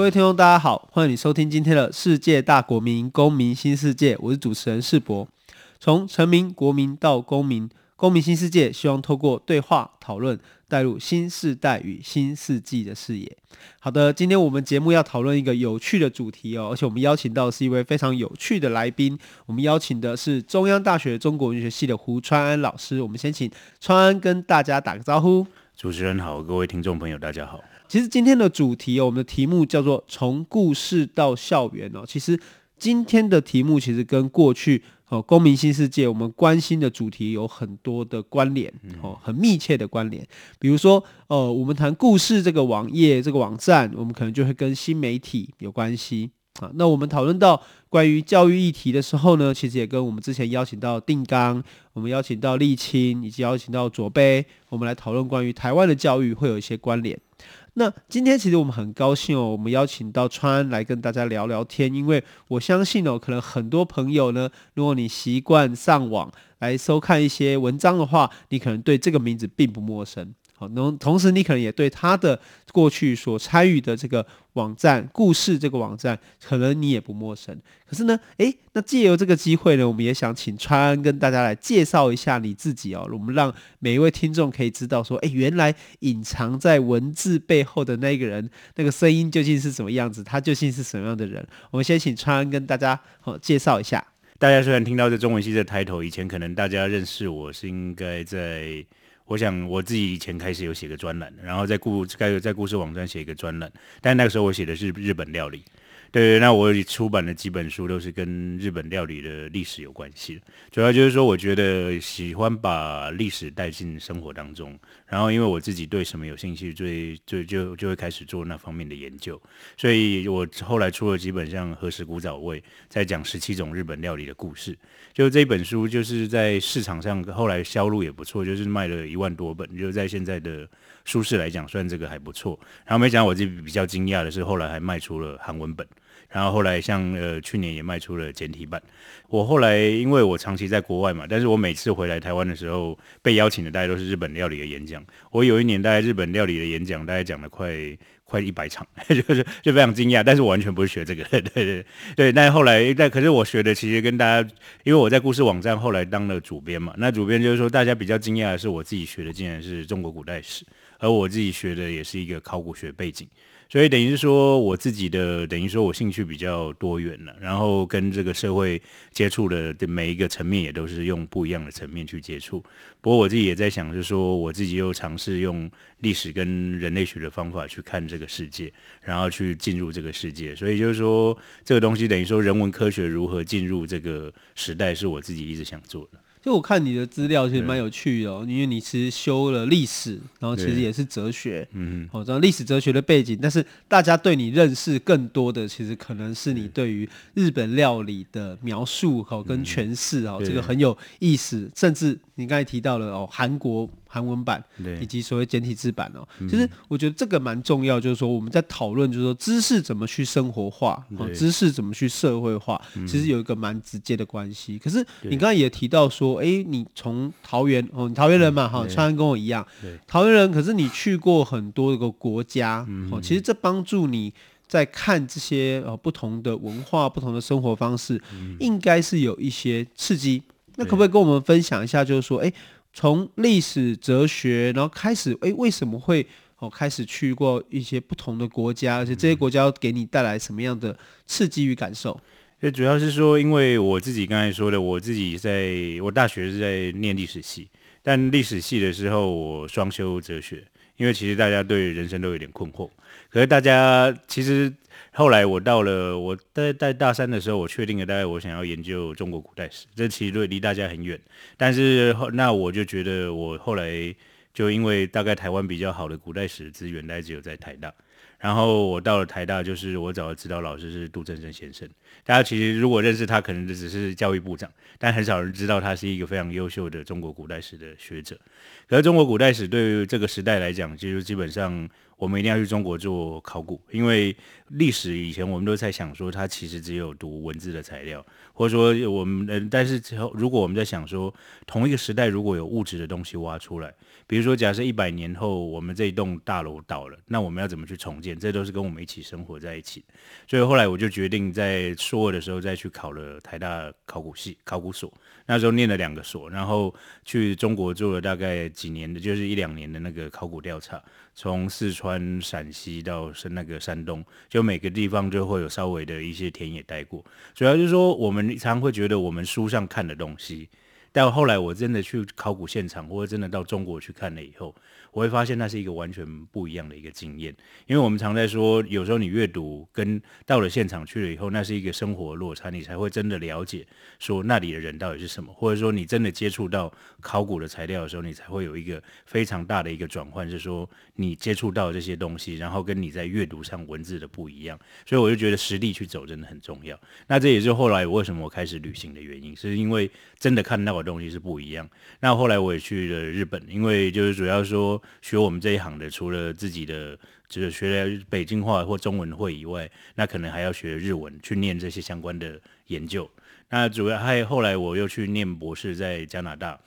各位听众，大家好，欢迎你收听今天的世界大国民公民新世界，我是主持人世博。从臣民、国民到公民，公民新世界，希望透过对话讨论，带入新世代与新世纪的视野。好的，今天我们节目要讨论一个有趣的主题哦，而且我们邀请到的是一位非常有趣的来宾，我们邀请的是中央大学中国文学系的胡川安老师。我们先请川安跟大家打个招呼。主持人好，各位听众朋友，大家好。其实今天的主题哦，我们的题目叫做“从故事到校园”哦。其实今天的题目其实跟过去哦，公民新世界我们关心的主题有很多的关联哦，很密切的关联。比如说，呃，我们谈故事这个网页这个网站，我们可能就会跟新媒体有关系啊。那我们讨论到关于教育议题的时候呢，其实也跟我们之前邀请到定纲，我们邀请到立青，以及邀请到卓杯，我们来讨论关于台湾的教育会有一些关联。那今天其实我们很高兴哦，我们邀请到川来跟大家聊聊天，因为我相信哦，可能很多朋友呢，如果你习惯上网来收看一些文章的话，你可能对这个名字并不陌生。好，同同时你可能也对他的过去所参与的这个网站故事这个网站，可能你也不陌生。可是呢，诶，那借由这个机会呢，我们也想请川安跟大家来介绍一下你自己哦。我们让每一位听众可以知道说，诶，原来隐藏在文字背后的那个人，那个声音究竟是什么样子，他究竟是什么样的人？我们先请川安跟大家好介绍一下。大家虽然听到这中文系的抬头，以前可能大家认识我是应该在。我想我自己以前开始有写个专栏，然后在故该在故事网站写一个专栏，但那个时候我写的是日本料理。对，那我出版的几本书都是跟日本料理的历史有关系。主要就是说，我觉得喜欢把历史带进生活当中，然后因为我自己对什么有兴趣，最最就就会开始做那方面的研究。所以我后来出了几本像《何时古早味》，在讲十七种日本料理的故事。就这本书，就是在市场上后来销路也不错，就是卖了一万多本，就在现在的书市来讲，算这个还不错。然后没想到我自己比较惊讶的是，后来还卖出了韩文本。然后后来像呃去年也卖出了简体版。我后来因为我长期在国外嘛，但是我每次回来台湾的时候，被邀请的大概都是日本料理的演讲。我有一年大概日本料理的演讲，大概讲了快快一百场，就是就非常惊讶。但是我完全不是学这个，对对对。对，但后来但可是我学的其实跟大家，因为我在故事网站后来当了主编嘛，那主编就是说大家比较惊讶的是我自己学的竟然是中国古代史，而我自己学的也是一个考古学背景。所以等于是说，我自己的等于说我兴趣比较多元了，然后跟这个社会接触的每一个层面也都是用不一样的层面去接触。不过我自己也在想，就是说我自己又尝试用历史跟人类学的方法去看这个世界，然后去进入这个世界。所以就是说，这个东西等于说人文科学如何进入这个时代，是我自己一直想做的。就我看你的资料其实蛮有趣的哦，因为你其实修了历史，然后其实也是哲学，嗯，哦，这样历史哲学的背景，但是大家对你认识更多的，其实可能是你对。于日本料理的描述哦跟诠释哦，这个很有意思，甚至你刚才提到了哦，韩国。韩文版，以及所谓简体字版哦，其实我觉得这个蛮重要，就是说我们在讨论，就是说知识怎么去生活化，知识怎么去社会化，其实有一个蛮直接的关系。可是你刚刚也提到说，哎，你从桃园哦，你桃园人嘛，哈，川安跟我一样，桃园人，可是你去过很多个国家，哦，其实这帮助你在看这些呃不同的文化、不同的生活方式，应该是有一些刺激。那可不可以跟我们分享一下，就是说，哎？从历史、哲学，然后开始，诶，为什么会哦开始去过一些不同的国家，而且这些国家给你带来什么样的刺激与感受？这主要是说，因为我自己刚才说的，我自己在我大学是在念历史系，但历史系的时候我双修哲学，因为其实大家对人生都有点困惑，可是大家其实。后来我到了，我在在大三的时候，我确定了大概我想要研究中国古代史，这其实离离大家很远。但是后那我就觉得，我后来就因为大概台湾比较好的古代史资源，大概只有在台大。然后我到了台大，就是我找的指导老师是杜正胜先生。大家其实如果认识他，可能只是教育部长，但很少人知道他是一个非常优秀的中国古代史的学者。可是中国古代史对于这个时代来讲，其实基本上我们一定要去中国做考古，因为历史以前我们都在想说，它其实只有读文字的材料，或者说我们，但是之后如果我们在想说，同一个时代如果有物质的东西挖出来。比如说，假设一百年后我们这一栋大楼倒了，那我们要怎么去重建？这都是跟我们一起生活在一起。所以后来我就决定在硕二的时候再去考了台大考古系考古所，那时候念了两个所，然后去中国做了大概几年的，就是一两年的那个考古调查，从四川、陕西到是那个山东，就每个地方就会有稍微的一些田野待过。主要就是说，我们常会觉得我们书上看的东西。但后来我真的去考古现场，或者真的到中国去看了以后，我会发现那是一个完全不一样的一个经验。因为我们常在说，有时候你阅读跟到了现场去了以后，那是一个生活落差，你才会真的了解说那里的人到底是什么，或者说你真的接触到考古的材料的时候，你才会有一个非常大的一个转换，是说你接触到这些东西，然后跟你在阅读上文字的不一样。所以我就觉得实地去走真的很重要。那这也是后来为什么我开始旅行的原因，是因为真的看到。东西是不一样。那后来我也去了日本，因为就是主要说学我们这一行的，除了自己的就是学了北京话或中文会以外，那可能还要学日文去念这些相关的研究。那主要还后来我又去念博士在加拿大。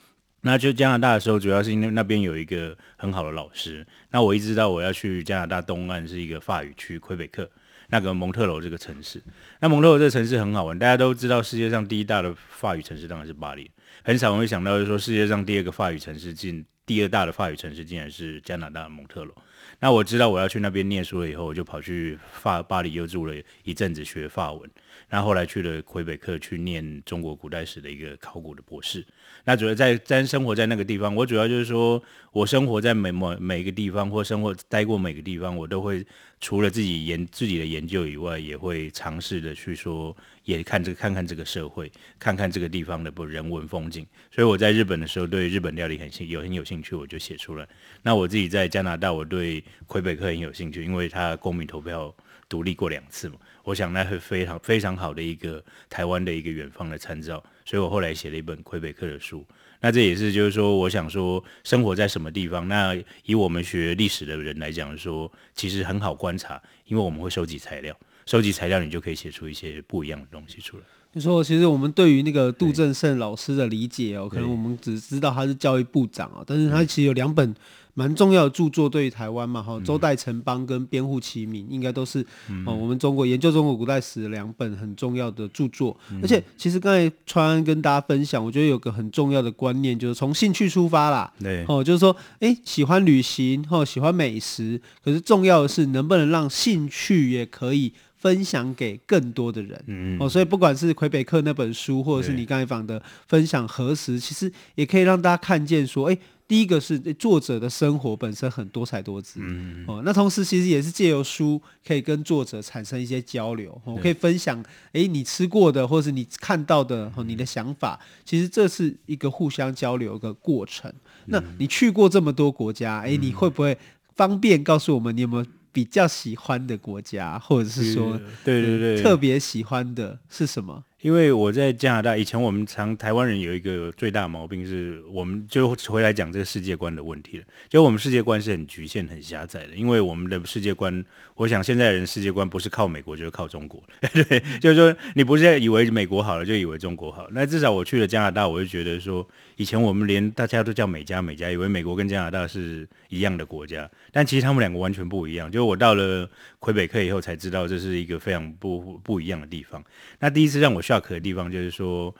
那就加拿大的时候，主要是因为那边有一个很好的老师。那我一直知道我要去加拿大东岸是一个法语区魁北克。那个蒙特楼这个城市，那蒙特楼这个城市很好玩，大家都知道世界上第一大的法语城市当然是巴黎，很少会想到就是说世界上第二个法语城市竟第二大的法语城市竟然是加拿大蒙特罗。那我知道我要去那边念书了以后，我就跑去法巴黎又住了一阵子学法文。然后后来去了魁北克去念中国古代史的一个考古的博士。那主要在在生活在那个地方，我主要就是说我生活在每某每一个地方，或生活待过每个地方，我都会除了自己研自己的研究以外，也会尝试的去说，也看这个看看这个社会，看看这个地方的不人文风景。所以我在日本的时候，对日本料理很兴有很有兴趣，我就写出来。那我自己在加拿大，我对魁北克很有兴趣，因为他公民投票独立过两次嘛。我想那是非常非常好的一个台湾的一个远方的参照，所以我后来写了一本魁北克的书。那这也是就是说，我想说生活在什么地方，那以我们学历史的人来讲说，其实很好观察，因为我们会收集材料，收集材料你就可以写出一些不一样的东西出来。就说其实我们对于那个杜正胜老师的理解哦，可能我们只知道他是教育部长啊，但是他其实有两本。蛮重要的著作对于台湾嘛，哈，周代城邦跟编户齐名应该都是哦，我们中国研究中国古代史的两本很重要的著作。而且其实刚才川安跟大家分享，我觉得有个很重要的观念，就是从兴趣出发啦。对，哦，就是说，哎，喜欢旅行，哦，喜欢美食，可是重要的是能不能让兴趣也可以分享给更多的人。嗯，哦，所以不管是魁北克那本书，或者是你刚才讲的分享何时，其实也可以让大家看见说，哎。第一个是作者的生活本身很多彩多姿，嗯、哦，那同时其实也是借由书可以跟作者产生一些交流，哦，可以分享，哎，你吃过的或是你看到的，哦，你的想法，其实这是一个互相交流的过程。嗯、那你去过这么多国家，哎，你会不会方便告诉我们你有没有比较喜欢的国家，或者是说，对对对，特别喜欢的是什么？因为我在加拿大以前，我们常台湾人有一个最大毛病是，我们就回来讲这个世界观的问题了。就我们世界观是很局限、很狭窄的，因为我们的世界观，我想现在人世界观不是靠美国就是靠中国，对，就是说你不是以为美国好了就以为中国好。那至少我去了加拿大，我就觉得说，以前我们连大家都叫美加美加，以为美国跟加拿大是一样的国家，但其实他们两个完全不一样。就我到了魁北克以后才知道，这是一个非常不不一样的地方。那第一次让我认可的地方就是说，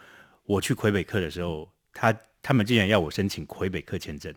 我去魁北克的时候，他他们竟然要我申请魁北克签证，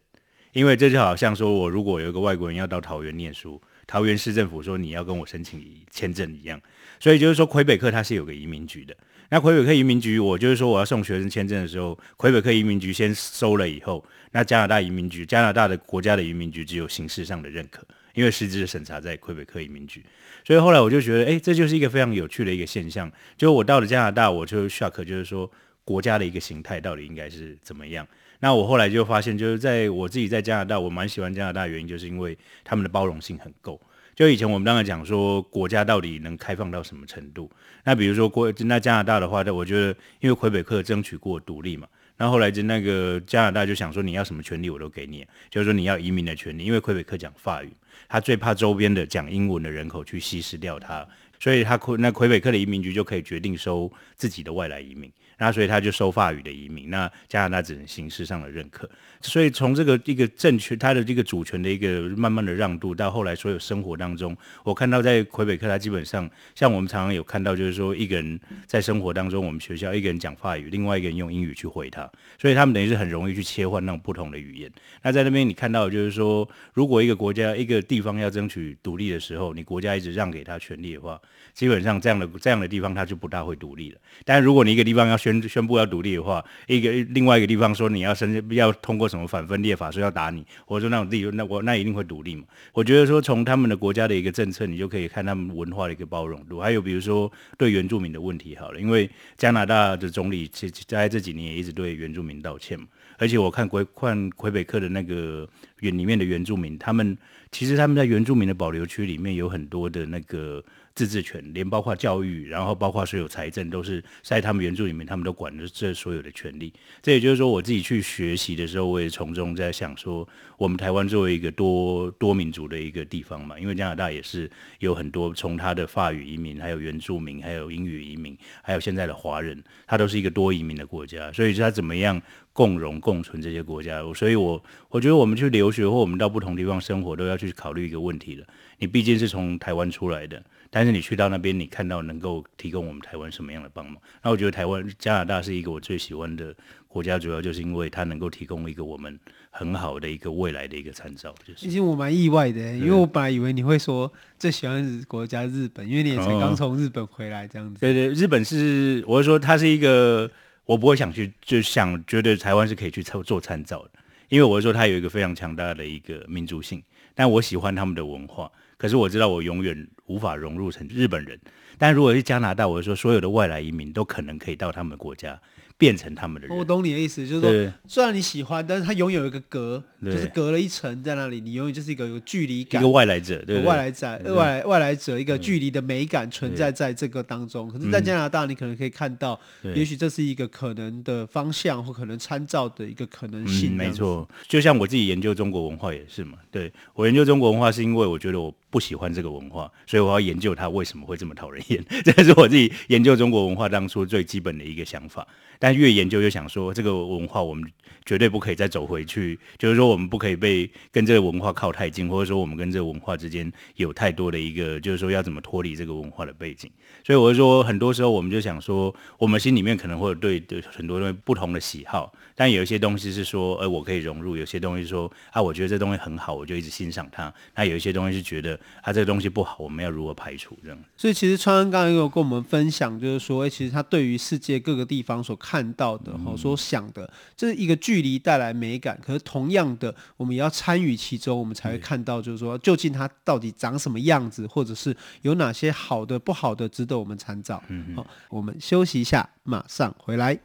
因为这就好像说我如果有一个外国人要到桃园念书，桃园市政府说你要跟我申请签证一样，所以就是说魁北克它是有个移民局的。那魁北克移民局，我就是说我要送学生签证的时候，魁北克移民局先收了以后，那加拿大移民局，加拿大的国家的移民局只有形式上的认可，因为实质的审查在魁北克移民局。所以后来我就觉得，哎，这就是一个非常有趣的一个现象。就我到了加拿大，我就 shock，就是说国家的一个形态到底应该是怎么样。那我后来就发现，就是在我自己在加拿大，我蛮喜欢加拿大原因，就是因为他们的包容性很够。就以前我们当然讲说国家到底能开放到什么程度？那比如说国那加拿大的话，那我觉得因为魁北克争取过独立嘛，那后来就那个加拿大就想说你要什么权利我都给你，就是说你要移民的权利，因为魁北克讲法语，他最怕周边的讲英文的人口去稀释掉他，所以他魁那魁北克的移民局就可以决定收自己的外来移民。那所以他就收法语的移民，那加拿大只能形式上的认可。所以从这个一个政权，他的这个主权的一个慢慢的让渡，到后来所有生活当中，我看到在魁北克，他基本上像我们常常有看到，就是说一个人在生活当中，我们学校一个人讲法语，另外一个人用英语去回他，所以他们等于是很容易去切换那种不同的语言。那在那边你看到就是说，如果一个国家一个地方要争取独立的时候，你国家一直让给他权利的话，基本上这样的这样的地方他就不大会独立了。但如果你一个地方要宣宣布要独立的话，一个另外一个地方说你要申要通过什么反分裂法，说要打你，或者说那种地，那我那一定会独立嘛。我觉得说从他们的国家的一个政策，你就可以看他们文化的一个包容度。还有比如说对原住民的问题，好了，因为加拿大的总理其实在这几年也一直对原住民道歉嘛。而且我看魁看魁北克的那个原里面的原住民，他们其实他们在原住民的保留区里面有很多的那个。自治权，连包括教育，然后包括所有财政，都是在他们原住里面，他们都管着这所有的权利。这也就是说，我自己去学习的时候，我也从中在想说，我们台湾作为一个多多民族的一个地方嘛，因为加拿大也是有很多从他的法语移民，还有原住民，还有英语移民，还有现在的华人，他都是一个多移民的国家，所以他怎么样共荣共存这些国家？所以我我觉得我们去留学或我们到不同地方生活，都要去考虑一个问题了。你毕竟是从台湾出来的。但是你去到那边，你看到能够提供我们台湾什么样的帮忙？那我觉得台湾加拿大是一个我最喜欢的国家，主要就是因为它能够提供一个我们很好的一个未来的一个参照。就是，其实我蛮意外的，因为我本来以为你会说最喜欢的国家日本，因为你也才刚从日本回来这样子。对对，日本是我是说它是一个我不会想去，就想觉得台湾是可以去做做参照的，因为我说它有一个非常强大的一个民族性，但我喜欢他们的文化。可是我知道我永远无法融入成日本人，但如果是加拿大，我就说所有的外来移民都可能可以到他们国家。变成他们的人，我懂你的意思，就是说，虽然你喜欢，但是它永远有一个隔，就是隔了一层在那里，你永远就是一个有距离感，一个外来者，对，外来者，外来外来者一个距离的美感存在在这个当中。可是，在加拿大，你可能可以看到，也许这是一个可能的方向，或可能参照的一个可能性。没错，就像我自己研究中国文化也是嘛。对，我研究中国文化，是因为我觉得我不喜欢这个文化，所以我要研究它为什么会这么讨人厌。这是我自己研究中国文化当初最基本的一个想法。但越研究越想说，这个文化我们绝对不可以再走回去，就是说我们不可以被跟这个文化靠太近，或者说我们跟这个文化之间有太多的一个，就是说要怎么脱离这个文化的背景。所以我就说，很多时候我们就想说，我们心里面可能会有对对很多东西不同的喜好，但有一些东西是说，呃，我可以融入；有些东西说，啊，我觉得这东西很好，我就一直欣赏它。那有一些东西是觉得，啊，这个东西不好，我们要如何排除这样？所以其实川安刚刚有跟我们分享，就是说，哎，其实他对于世界各个地方所看到的，哈，所想的，这是一个距离带来美感。可是同样的，我们也要参与其中，我们才会看到，就是说，究竟它到底长什么样子，或者是有哪些好的、不好的，值得我们参照。好，我们休息一下，马上回来。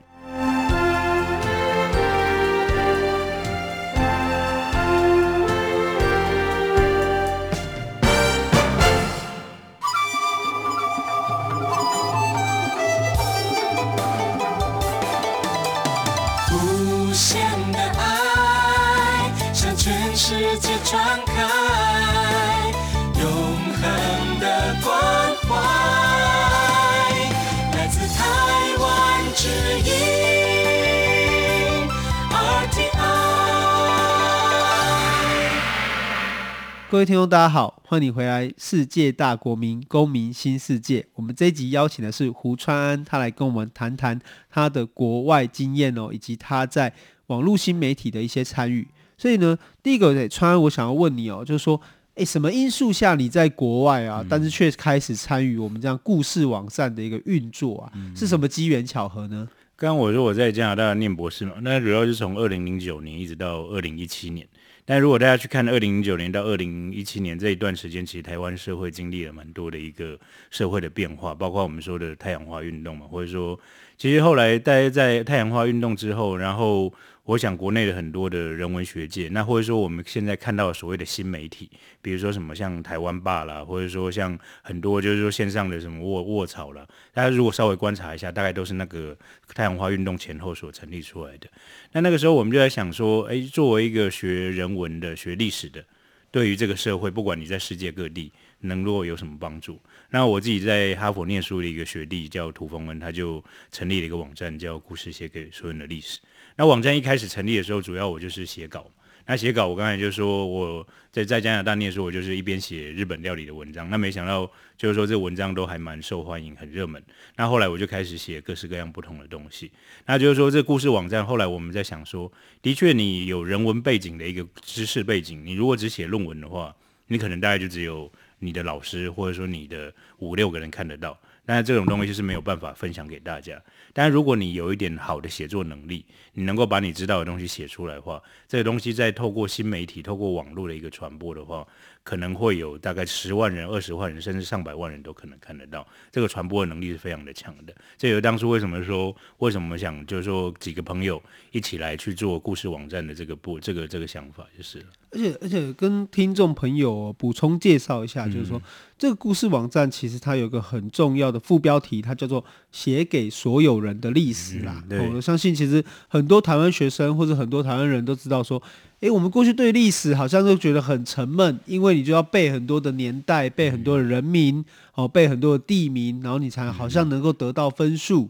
各位听众，大家好，欢迎你回来《世界大国民公民新世界》。我们这一集邀请的是胡川安，他来跟我们谈谈他的国外经验哦，以及他在网络新媒体的一些参与。所以呢，第一个，川安，我想要问你哦，就是说，诶，什么因素下你在国外啊，但是却开始参与我们这样故事网站的一个运作啊？是什么机缘巧合呢？刚刚我说我在加拿大念博士嘛，那主要是从二零零九年一直到二零一七年。但如果大家去看二零零九年到二零一七年这一段时间，其实台湾社会经历了蛮多的一个社会的变化，包括我们说的太阳花运动嘛，或者说，其实后来大家在太阳花运动之后，然后我想国内的很多的人文学界，那或者说我们现在看到所谓的新媒体，比如说什么像台湾吧啦，或者说像很多就是说线上的什么卧卧槽啦，大家如果稍微观察一下，大概都是那个太阳花运动前后所成立出来的。那那个时候我们就在想说，哎，作为一个学人文的、学历史的，对于这个社会，不管你在世界各地，能够有什么帮助？那我自己在哈佛念书的一个学弟叫涂峰恩，他就成立了一个网站，叫“故事写给所有人的历史”。那网站一开始成立的时候，主要我就是写稿。那写稿，我刚才就说我在在加拿大念书，我就是一边写日本料理的文章。那没想到就是说这文章都还蛮受欢迎，很热门。那后来我就开始写各式各样不同的东西。那就是说这故事网站后来我们在想说，的确你有人文背景的一个知识背景，你如果只写论文的话，你可能大概就只有你的老师或者说你的五六个人看得到。那这种东西就是没有办法分享给大家。但如果你有一点好的写作能力，你能够把你知道的东西写出来的话，这个东西再透过新媒体、透过网络的一个传播的话，可能会有大概十万人、二十万人，甚至上百万人都可能看得到。这个传播的能力是非常的强的。这有当初为什么说，为什么想就是说几个朋友一起来去做故事网站的这个不这个这个想法就是了。而且而且跟听众朋友补充介绍一下，就是说、嗯、这个故事网站其实它有一个很重要的副标题，它叫做“写给所有人的历史”啦。嗯哦、我相信其实很多台湾学生或者很多台湾人都知道说，诶，我们过去对历史好像都觉得很沉闷，因为你就要背很多的年代，背很多的人名，哦，背很多的地名，然后你才好像能够得到分数。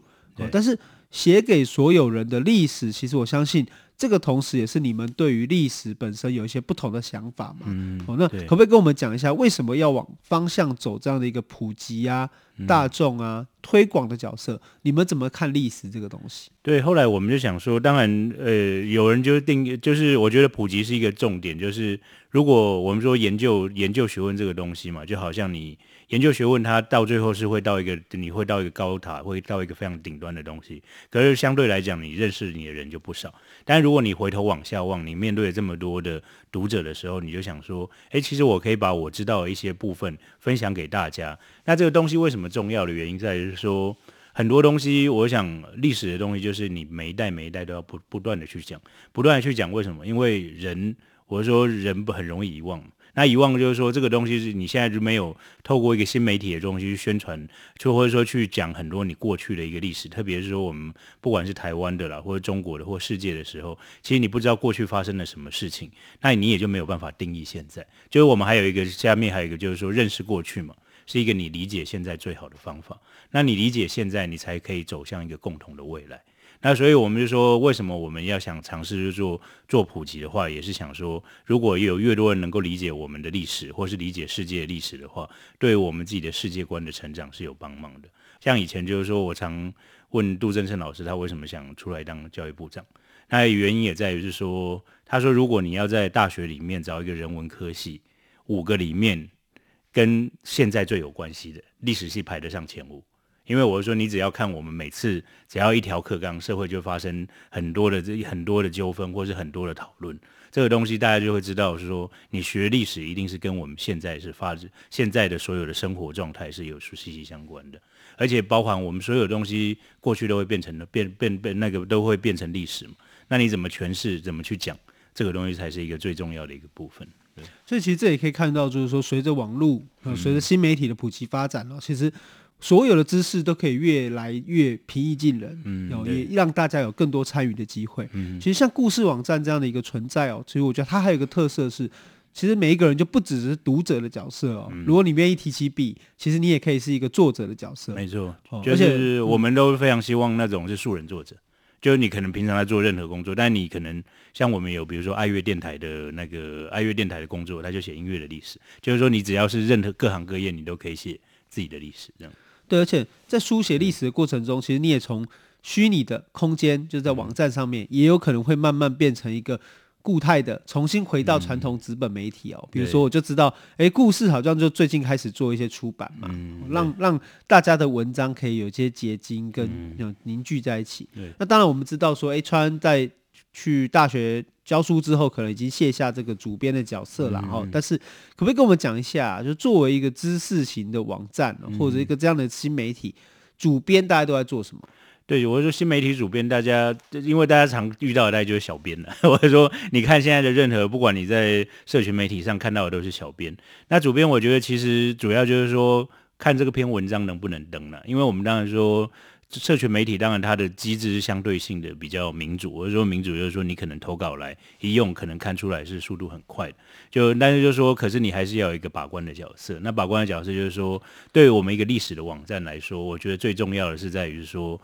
但是写给所有人的历史，其实我相信。这个同时也是你们对于历史本身有一些不同的想法嘛？嗯，哦，那可不可以跟我们讲一下，为什么要往方向走这样的一个普及啊、大众啊、推广的角色？你们怎么看历史这个东西？对，后来我们就想说，当然，呃，有人就定，就是我觉得普及是一个重点，就是如果我们说研究研究学问这个东西嘛，就好像你。研究学问，它到最后是会到一个，你会到一个高塔，会到一个非常顶端的东西。可是相对来讲，你认识你的人就不少。但如果你回头往下望，你面对这么多的读者的时候，你就想说，诶，其实我可以把我知道的一些部分分享给大家。那这个东西为什么重要的原因在于说，很多东西，我想历史的东西就是你每一代每一代都要不不断的去讲，不断的去讲。为什么？因为人，我说人不很容易遗忘。那遗忘就是说，这个东西是你现在就没有透过一个新媒体的东西去宣传，就或者说去讲很多你过去的一个历史，特别是说我们不管是台湾的啦，或者中国的，或世界的时候，其实你不知道过去发生了什么事情，那你也就没有办法定义现在。就是我们还有一个下面还有一个就是说认识过去嘛，是一个你理解现在最好的方法。那你理解现在，你才可以走向一个共同的未来。那所以我们就说，为什么我们要想尝试去做做普及的话，也是想说，如果有越多人能够理解我们的历史，或是理解世界历史的话，对我们自己的世界观的成长是有帮忙的。像以前就是说我常问杜正胜老师，他为什么想出来当教育部长？那原因也在于是说，他说如果你要在大学里面找一个人文科系，五个里面跟现在最有关系的历史系排得上前五。因为我说，你只要看我们每次只要一条课纲，社会就发生很多的这很多的纠纷，或是很多的讨论。这个东西大家就会知道，是说你学历史一定是跟我们现在是发现在的所有的生活状态是有息息相关的，而且包含我们所有东西过去都会变成的变变变那个都会变成历史嘛。那你怎么诠释，怎么去讲这个东西，才是一个最重要的一个部分。对，所以其实这也可以看到，就是说随着网络，随着新媒体的普及发展了，其实。所有的知识都可以越来越平易近人，嗯，也让大家有更多参与的机会。嗯，其实像故事网站这样的一个存在哦，其实我觉得它还有一个特色是，其实每一个人就不只是读者的角色哦。嗯，如果你愿意提起笔，其实你也可以是一个作者的角色。没错，就是我们都非常希望那种是素人作者，就是你可能平常在做任何工作，但你可能像我们有比如说爱乐电台的那个爱乐电台的工作，他就写音乐的历史，就是说你只要是任何各行各业，你都可以写自己的历史这样。对，而且在书写历史的过程中，其实你也从虚拟的空间，就是在网站上面，也有可能会慢慢变成一个固态的，重新回到传统纸本媒体哦。比如说，我就知道，哎，故事好像就最近开始做一些出版嘛，让让大家的文章可以有一些结晶跟凝聚在一起。那当然我们知道说，哎，川在去大学。教书之后，可能已经卸下这个主编的角色了哈。嗯、但是，可不可以跟我们讲一下，就作为一个知识型的网站，或者一个这样的新媒体，嗯、主编大家都在做什么？对，我说新媒体主编，大家因为大家常遇到的大家就是小编了。我说，你看现在的任何，不管你在社群媒体上看到的都是小编。那主编，我觉得其实主要就是说，看这个篇文章能不能登了，因为我们当然说。社群媒体当然它的机制是相对性的比较民主，我说民主就是说你可能投稿来一用，可能看出来是速度很快。就但是就是说，可是你还是要有一个把关的角色。那把关的角色就是说，对于我们一个历史的网站来说，我觉得最重要的是在于说。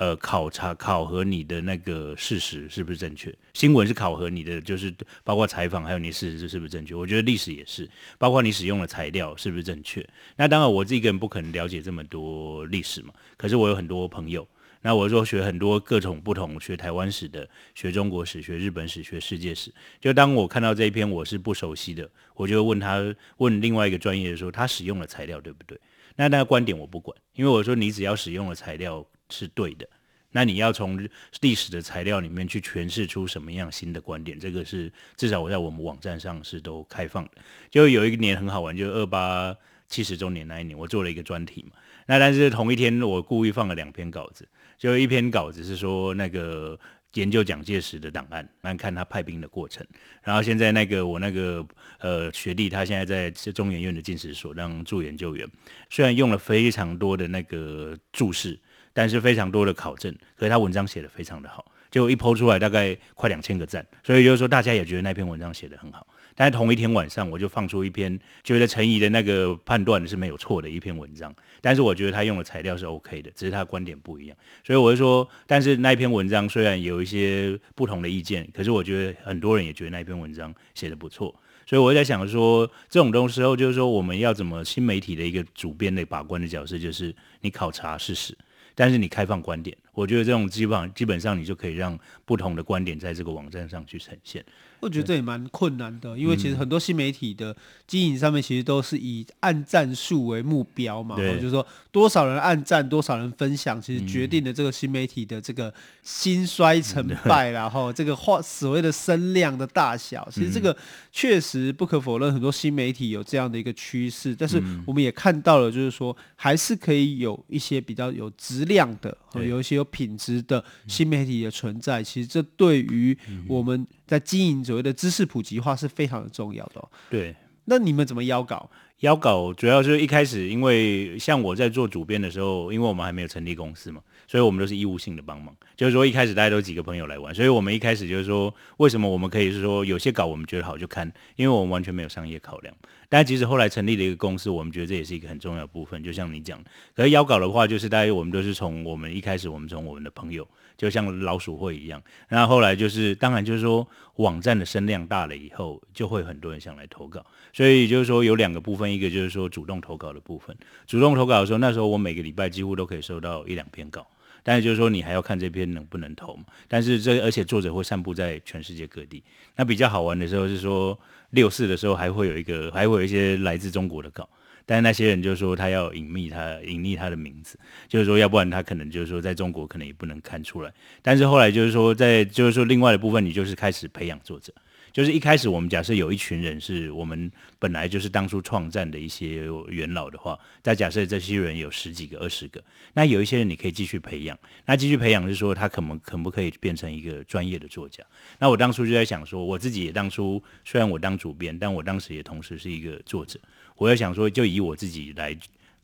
呃，考察考核你的那个事实是不是正确？新闻是考核你的，就是包括采访，还有你事实是不是正确？我觉得历史也是，包括你使用的材料是不是正确？那当然，我自己一个人不可能了解这么多历史嘛。可是我有很多朋友，那我说学很多各种不同，学台湾史的，学中国史，学日本史，学世界史。就当我看到这一篇我是不熟悉的，我就问他，问另外一个专业的时候，他使用的材料对不对？那那个观点我不管，因为我说你只要使用的材料。是对的，那你要从历史的材料里面去诠释出什么样新的观点，这个是至少我在我们网站上是都开放的。就有一年很好玩，就是二八七十周年那一年，我做了一个专题嘛。那但是同一天我故意放了两篇稿子，就一篇稿子是说那个研究蒋介石的档案，来看他派兵的过程。然后现在那个我那个呃学弟，他现在在中研院的进士所当助研究员，虽然用了非常多的那个注释。但是非常多的考证，可是他文章写的非常的好，就一抛出来大概快两千个赞，所以就是说大家也觉得那篇文章写得很好。但是同一天晚上，我就放出一篇觉得陈怡的那个判断是没有错的一篇文章，但是我觉得他用的材料是 OK 的，只是他的观点不一样。所以我就说，但是那篇文章虽然有一些不同的意见，可是我觉得很多人也觉得那篇文章写得不错。所以我在想说，这种东西时候就是说，我们要怎么新媒体的一个主编的把关的角色，就是你考察事实。但是你开放观点，我觉得这种基本上基本上你就可以让不同的观点在这个网站上去呈现。我觉得这也蛮困难的，因为其实很多新媒体的经营上面其实都是以按赞数为目标嘛，就是说多少人按赞，多少人分享，其实决定了这个新媒体的这个兴衰成败，然后这个话所谓的声量的大小，其实这个确实不可否认，很多新媒体有这样的一个趋势，但是我们也看到了，就是说还是可以有一些比较有质量的，有一些有品质的新媒体的存在，其实这对于我们。在经营所谓的知识普及化是非常的重要的哦。对，那你们怎么邀稿？邀稿主要是一开始，因为像我在做主编的时候，因为我们还没有成立公司嘛，所以我们都是义务性的帮忙。就是说一开始大家都几个朋友来玩，所以我们一开始就是说，为什么我们可以是说有些稿我们觉得好就看，因为我们完全没有商业考量。但其实后来成立了一个公司，我们觉得这也是一个很重要的部分。就像你讲，可是邀稿的话，就是大家我们都是从我们一开始，我们从我们的朋友。就像老鼠会一样，然后后来就是，当然就是说，网站的声量大了以后，就会很多人想来投稿。所以就是说，有两个部分，一个就是说主动投稿的部分。主动投稿的时候，那时候我每个礼拜几乎都可以收到一两篇稿，但是就是说，你还要看这篇能不能投嘛。但是这而且作者会散布在全世界各地。那比较好玩的时候是说，六四的时候还会有一个，还会有一些来自中国的稿。但是那些人就是说他要隐秘他隐匿他的名字，就是说要不然他可能就是说在中国可能也不能看出来。但是后来就是说在就是说另外的部分，你就是开始培养作者。就是一开始我们假设有一群人是我们本来就是当初创战的一些元老的话，再假设这些人有十几个、二十个，那有一些人你可以继续培养。那继续培养是说他可不可不可以变成一个专业的作家？那我当初就在想说，我自己也当初虽然我当主编，但我当时也同时是一个作者。我要想说，就以我自己来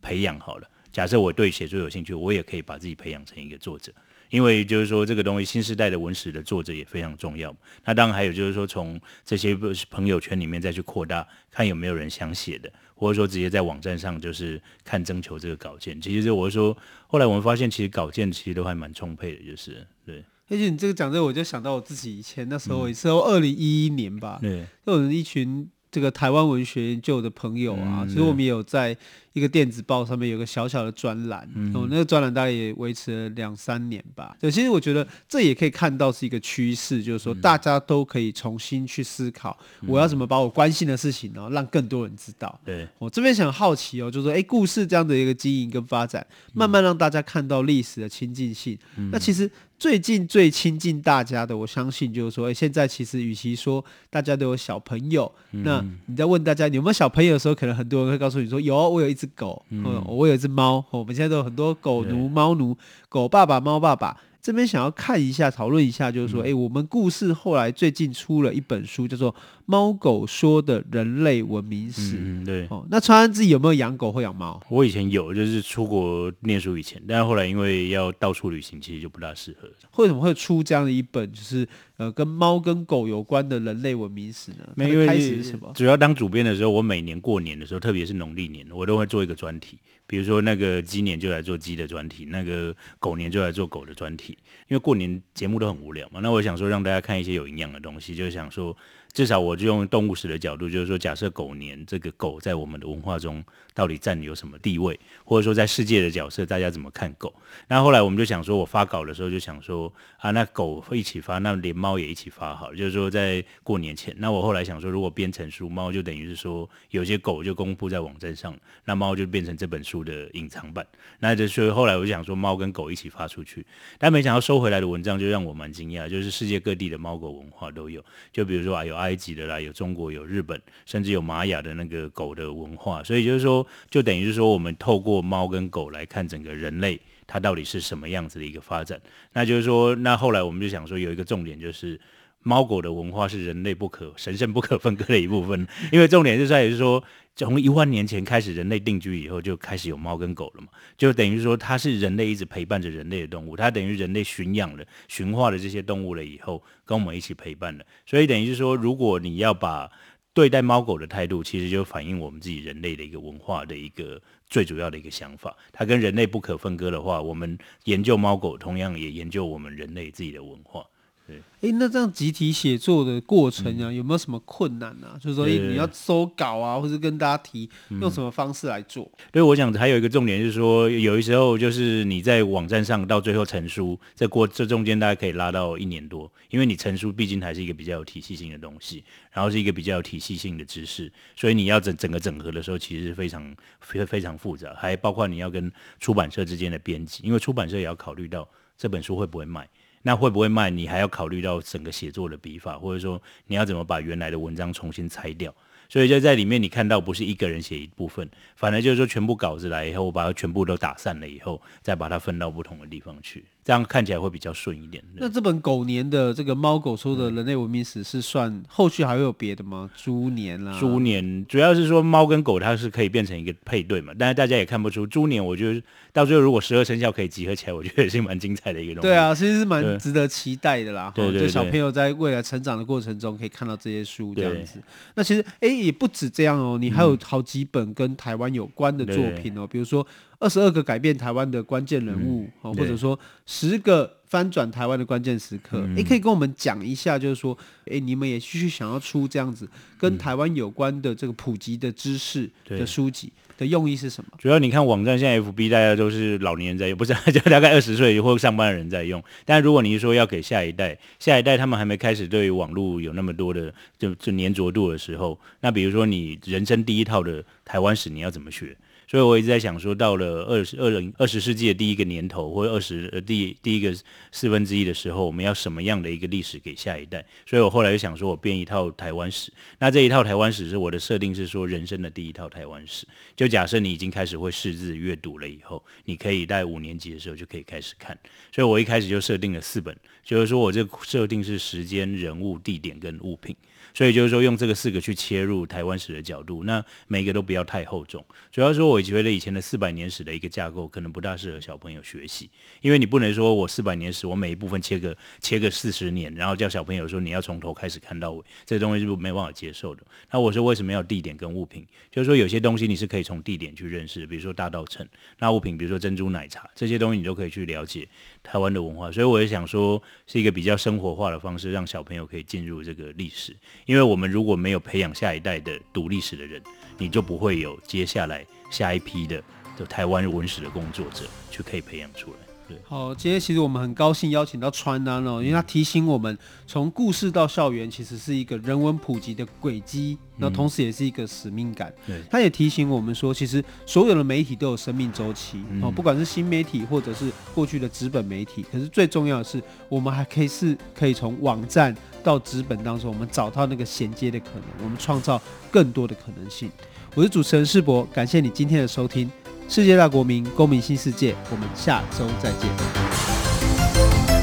培养好了。假设我对写作有兴趣，我也可以把自己培养成一个作者。因为就是说，这个东西新时代的文史的作者也非常重要。那当然还有就是说，从这些朋友圈里面再去扩大，看有没有人想写的，或者说直接在网站上就是看征求这个稿件。其实我说，后来我们发现，其实稿件其实都还蛮充沛的，就是对。而且你这个讲这个，我就想到我自己以前那时候，也是二零一一年吧，对，就有一群这个台湾文学研究的朋友啊，嗯、其实我们也有在。一个电子报上面有个小小的专栏，嗯，哦，那个专栏大概也维持了两三年吧。对，其实我觉得这也可以看到是一个趋势，就是说大家都可以重新去思考，我要怎么把我关心的事情，然后让更多人知道。对，我这边想好奇哦，就是说，哎，故事这样的一个经营跟发展，慢慢让大家看到历史的亲近性。那其实最近最亲近大家的，我相信就是说，哎，现在其实与其说大家都有小朋友，那你在问大家你有没有小朋友的时候，可能很多人会告诉你说有，我有一只。只狗，嗯，我有一只猫，我们现在都有很多狗奴、猫奴，狗爸爸、猫爸爸。这边想要看一下，讨论一下，就是说，哎、嗯，我们故事后来最近出了一本书，叫做《猫狗说的人类文明史》。嗯，对。哦，那川安自己有没有养狗或养猫？我以前有，就是出国念书以前，但是后来因为要到处旅行，其实就不大适合。为什么会出这样的一本，就是呃，跟猫跟狗有关的人类文明史呢？没有，开始是什么？主要当主编的时候，我每年过年的时候，特别是农历年，我都会做一个专题。比如说那个鸡年就来做鸡的专题，那个狗年就来做狗的专题，因为过年节目都很无聊嘛。那我想说让大家看一些有营养的东西，就想说。至少我就用动物史的角度，就是说，假设狗年这个狗在我们的文化中到底占有什么地位，或者说在世界的角色，大家怎么看狗？那后来我们就想说，我发稿的时候就想说，啊，那狗会一起发，那连猫也一起发好，就是说在过年前。那我后来想说，如果编成书，猫就等于是说有些狗就公布在网站上，那猫就变成这本书的隐藏版。那就所以后来我就想说，猫跟狗一起发出去，但没想到收回来的文章就让我蛮惊讶，就是世界各地的猫狗文化都有，就比如说啊有爱。埃及的啦，有中国，有日本，甚至有玛雅的那个狗的文化，所以就是说，就等于是说，我们透过猫跟狗来看整个人类，它到底是什么样子的一个发展。那就是说，那后来我们就想说，有一个重点就是，猫狗的文化是人类不可神圣不可分割的一部分，因为重点就在于说。从一万年前开始，人类定居以后，就开始有猫跟狗了嘛，就等于说它是人类一直陪伴着人类的动物，它等于人类驯养了、驯化了这些动物了以后，跟我们一起陪伴了。所以等于是说，如果你要把对待猫狗的态度，其实就反映我们自己人类的一个文化的一个最主要的一个想法。它跟人类不可分割的话，我们研究猫狗，同样也研究我们人类自己的文化。对，哎，那这样集体写作的过程啊，嗯、有没有什么困难啊？就是说，哎，你要收稿啊，或者跟大家提，用什么方式来做？嗯、对，我想还有一个重点就是说，有的时候就是你在网站上到最后成书，这过这中间大概可以拉到一年多，因为你成书毕竟还是一个比较有体系性的东西，然后是一个比较有体系性的知识，所以你要整整个整合的时候，其实是非常非非常复杂，还包括你要跟出版社之间的编辑，因为出版社也要考虑到这本书会不会卖。那会不会卖？你还要考虑到整个写作的笔法，或者说你要怎么把原来的文章重新拆掉。所以就在里面，你看到不是一个人写一部分，反而就是说全部稿子来以后，我把它全部都打散了以后，再把它分到不同的地方去。这样看起来会比较顺一点。那这本狗年的这个猫狗说的人类文明史是算后续还会有别的吗？猪年啦，猪年主要是说猫跟狗它是可以变成一个配对嘛，但是大家也看不出猪年，我觉得到最后如果十二生肖可以集合起来，我觉得也是蛮精彩的一个东西。对啊，其实是蛮值得期待的啦。对，对，对，对，就小朋友在未来成长的过程中可以看到这些书这样子。那其实哎也不止这样哦，你还有好几本跟台湾有关的作品哦，嗯、比如说。二十二个改变台湾的关键人物，嗯、或者说十个翻转台湾的关键时刻，嗯、诶，可以跟我们讲一下，就是说，诶，你们也继续想要出这样子跟台湾有关的这个普及的知识的书籍的用意是什么？主要你看网站现在 FB 大家都是老年人在用，不是就大概二十岁或上班的人在用。但如果你是说要给下一代，下一代他们还没开始对网络有那么多的就就黏着度的时候，那比如说你人生第一套的台湾史，你要怎么学？所以我一直在想说，到了二十二零二十世纪的第一个年头，或者二十呃第第一个四分之一的时候，我们要什么样的一个历史给下一代？所以我后来就想说，我编一套台湾史。那这一套台湾史是我的设定是说，人生的第一套台湾史。就假设你已经开始会识字阅读了以后，你可以在五年级的时候就可以开始看。所以我一开始就设定了四本，就是说我这设定是时间、人物、地点跟物品。所以就是说，用这个四个去切入台湾史的角度，那每一个都不要太厚重。主要说，我觉得以前的四百年史的一个架构可能不大适合小朋友学习，因为你不能说我四百年史，我每一部分切个切个四十年，然后叫小朋友说你要从头开始看到尾，这东西是不没办法接受的。那我说为什么要地点跟物品？就是说有些东西你是可以从地点去认识，比如说大稻埕；那物品比如说珍珠奶茶，这些东西你都可以去了解台湾的文化。所以我也想说，是一个比较生活化的方式，让小朋友可以进入这个历史。因为我们如果没有培养下一代的读历史的人，你就不会有接下来下一批的的台湾文史的工作者去可以培养出来。对，好，今天其实我们很高兴邀请到川安哦，因为他提醒我们，从故事到校园其实是一个人文普及的轨迹，那同时也是一个使命感。对，他也提醒我们说，其实所有的媒体都有生命周期哦，不管是新媒体或者是过去的纸本媒体，可是最重要的是，我们还可以是可以从网站到纸本当中，我们找到那个衔接的可能，我们创造更多的可能性。我是主持人世博，感谢你今天的收听。世界大国民，公民新世界，我们下周再见。